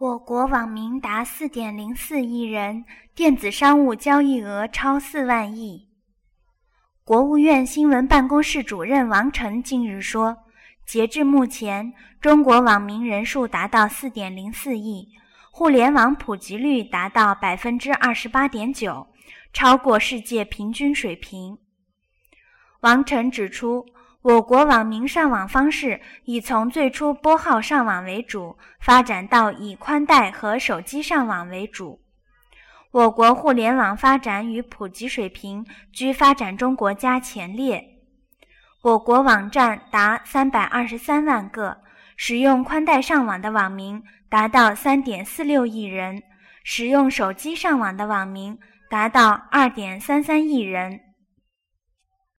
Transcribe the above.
我国网民达四点零四亿人，电子商务交易额超四万亿。国务院新闻办公室主任王晨近日说，截至目前，中国网民人数达到四点零四亿，互联网普及率达到百分之二十八点九，超过世界平均水平。王晨指出。我国网民上网方式已从最初拨号上网为主，发展到以宽带和手机上网为主。我国互联网发展与普及水平居发展中国家前列。我国网站达三百二十三万个，使用宽带上网的网民达到三点四六亿人，使用手机上网的网民达到二点三三亿人。